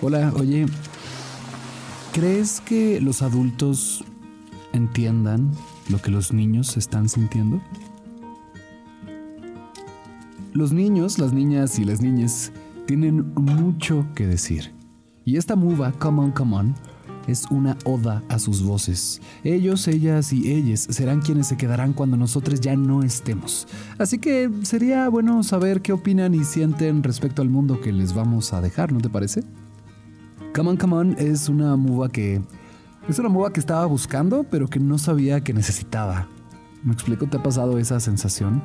Hola, oye, ¿crees que los adultos entiendan lo que los niños están sintiendo? Los niños, las niñas y las niñas tienen mucho que decir. Y esta muva, Come On, Come On, es una oda a sus voces. Ellos, ellas y ellas serán quienes se quedarán cuando nosotros ya no estemos. Así que sería bueno saber qué opinan y sienten respecto al mundo que les vamos a dejar, ¿no te parece? Come On, Come On es una muva que... Es una muva que estaba buscando, pero que no sabía que necesitaba. ¿Me explico? ¿Te ha pasado esa sensación?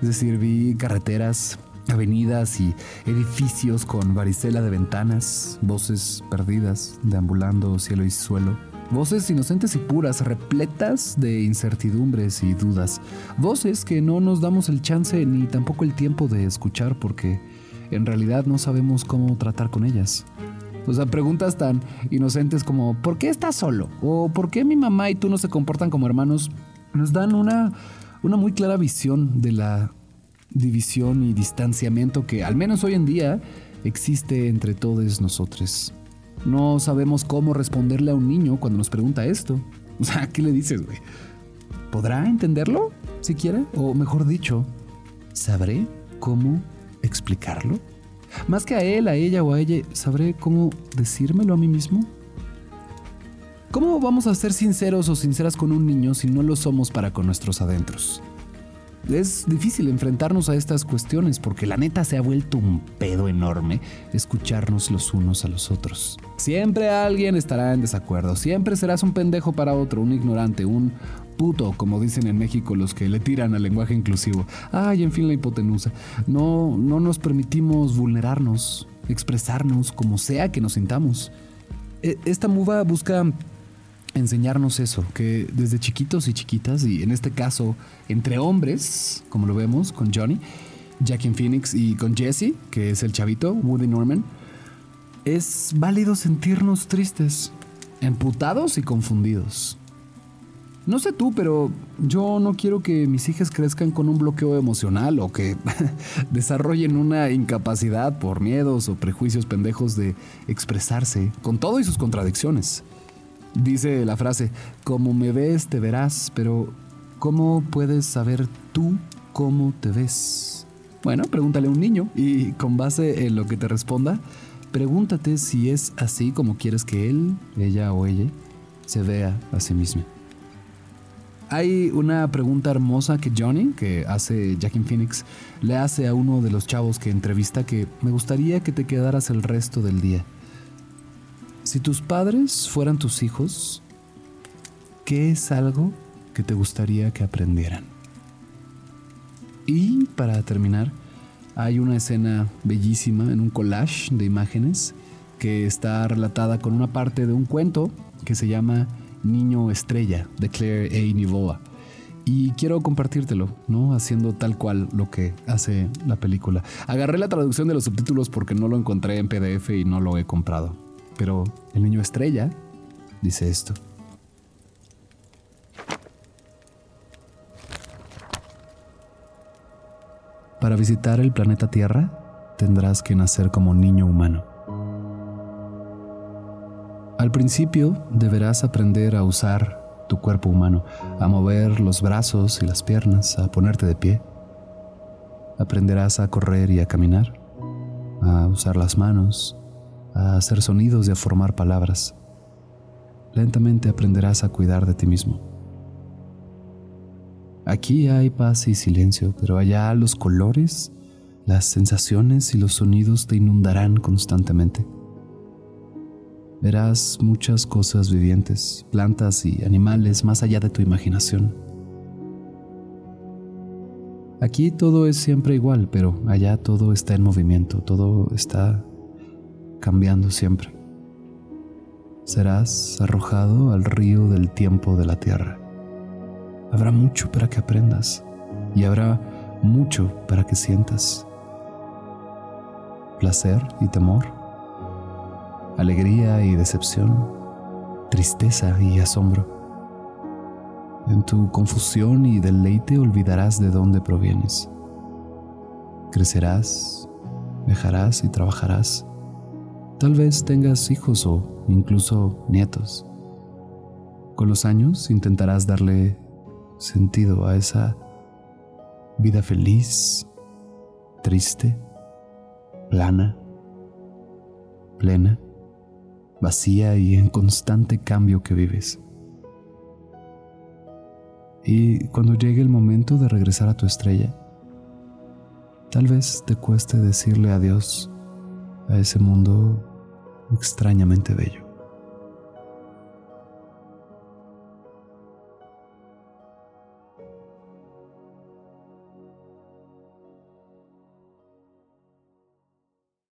Es decir, vi carreteras, avenidas y edificios con varicela de ventanas, voces perdidas, deambulando cielo y suelo. Voces inocentes y puras, repletas de incertidumbres y dudas. Voces que no nos damos el chance ni tampoco el tiempo de escuchar porque en realidad no sabemos cómo tratar con ellas. O sea, preguntas tan inocentes como ¿por qué estás solo? o ¿por qué mi mamá y tú no se comportan como hermanos? Nos dan una una muy clara visión de la división y distanciamiento que, al menos hoy en día, existe entre todos nosotros. No sabemos cómo responderle a un niño cuando nos pregunta esto. O sea, ¿qué le dices, güey? ¿Podrá entenderlo siquiera? O mejor dicho, ¿sabré cómo explicarlo? Más que a él, a ella o a ella, ¿sabré cómo decírmelo a mí mismo? ¿Cómo vamos a ser sinceros o sinceras con un niño si no lo somos para con nuestros adentros? Es difícil enfrentarnos a estas cuestiones porque la neta se ha vuelto un pedo enorme escucharnos los unos a los otros. Siempre alguien estará en desacuerdo, siempre serás un pendejo para otro, un ignorante, un puto, como dicen en México los que le tiran al lenguaje inclusivo. Ay, en fin, la hipotenusa. No, no nos permitimos vulnerarnos, expresarnos como sea que nos sintamos. E, esta muva busca enseñarnos eso, que desde chiquitos y chiquitas, y en este caso entre hombres, como lo vemos con Johnny, Jackie Phoenix y con Jesse, que es el chavito, Woody Norman, es válido sentirnos tristes, emputados y confundidos. No sé tú, pero yo no quiero que mis hijas crezcan con un bloqueo emocional o que desarrollen una incapacidad por miedos o prejuicios pendejos de expresarse, con todo y sus contradicciones. Dice la frase, como me ves, te verás, pero ¿cómo puedes saber tú cómo te ves? Bueno, pregúntale a un niño y con base en lo que te responda, pregúntate si es así como quieres que él, ella o ella se vea a sí mismo. Hay una pregunta hermosa que Johnny, que hace Jackie Phoenix, le hace a uno de los chavos que entrevista que me gustaría que te quedaras el resto del día. Si tus padres fueran tus hijos, ¿qué es algo que te gustaría que aprendieran? Y para terminar, hay una escena bellísima en un collage de imágenes que está relatada con una parte de un cuento que se llama Niño Estrella de Claire A. Nivoa. Y quiero compartírtelo, ¿no? Haciendo tal cual lo que hace la película. Agarré la traducción de los subtítulos porque no lo encontré en PDF y no lo he comprado. Pero el niño estrella dice esto. Para visitar el planeta Tierra tendrás que nacer como niño humano. Al principio deberás aprender a usar tu cuerpo humano, a mover los brazos y las piernas, a ponerte de pie. Aprenderás a correr y a caminar, a usar las manos, a hacer sonidos y a formar palabras. Lentamente aprenderás a cuidar de ti mismo. Aquí hay paz y silencio, pero allá los colores, las sensaciones y los sonidos te inundarán constantemente. Verás muchas cosas vivientes, plantas y animales más allá de tu imaginación. Aquí todo es siempre igual, pero allá todo está en movimiento, todo está cambiando siempre. Serás arrojado al río del tiempo de la tierra. Habrá mucho para que aprendas y habrá mucho para que sientas. Placer y temor, alegría y decepción, tristeza y asombro. En tu confusión y deleite olvidarás de dónde provienes. Crecerás, viajarás y trabajarás Tal vez tengas hijos o incluso nietos. Con los años intentarás darle sentido a esa vida feliz, triste, plana, plena, vacía y en constante cambio que vives. Y cuando llegue el momento de regresar a tu estrella, tal vez te cueste decirle adiós a ese mundo extrañamente bello.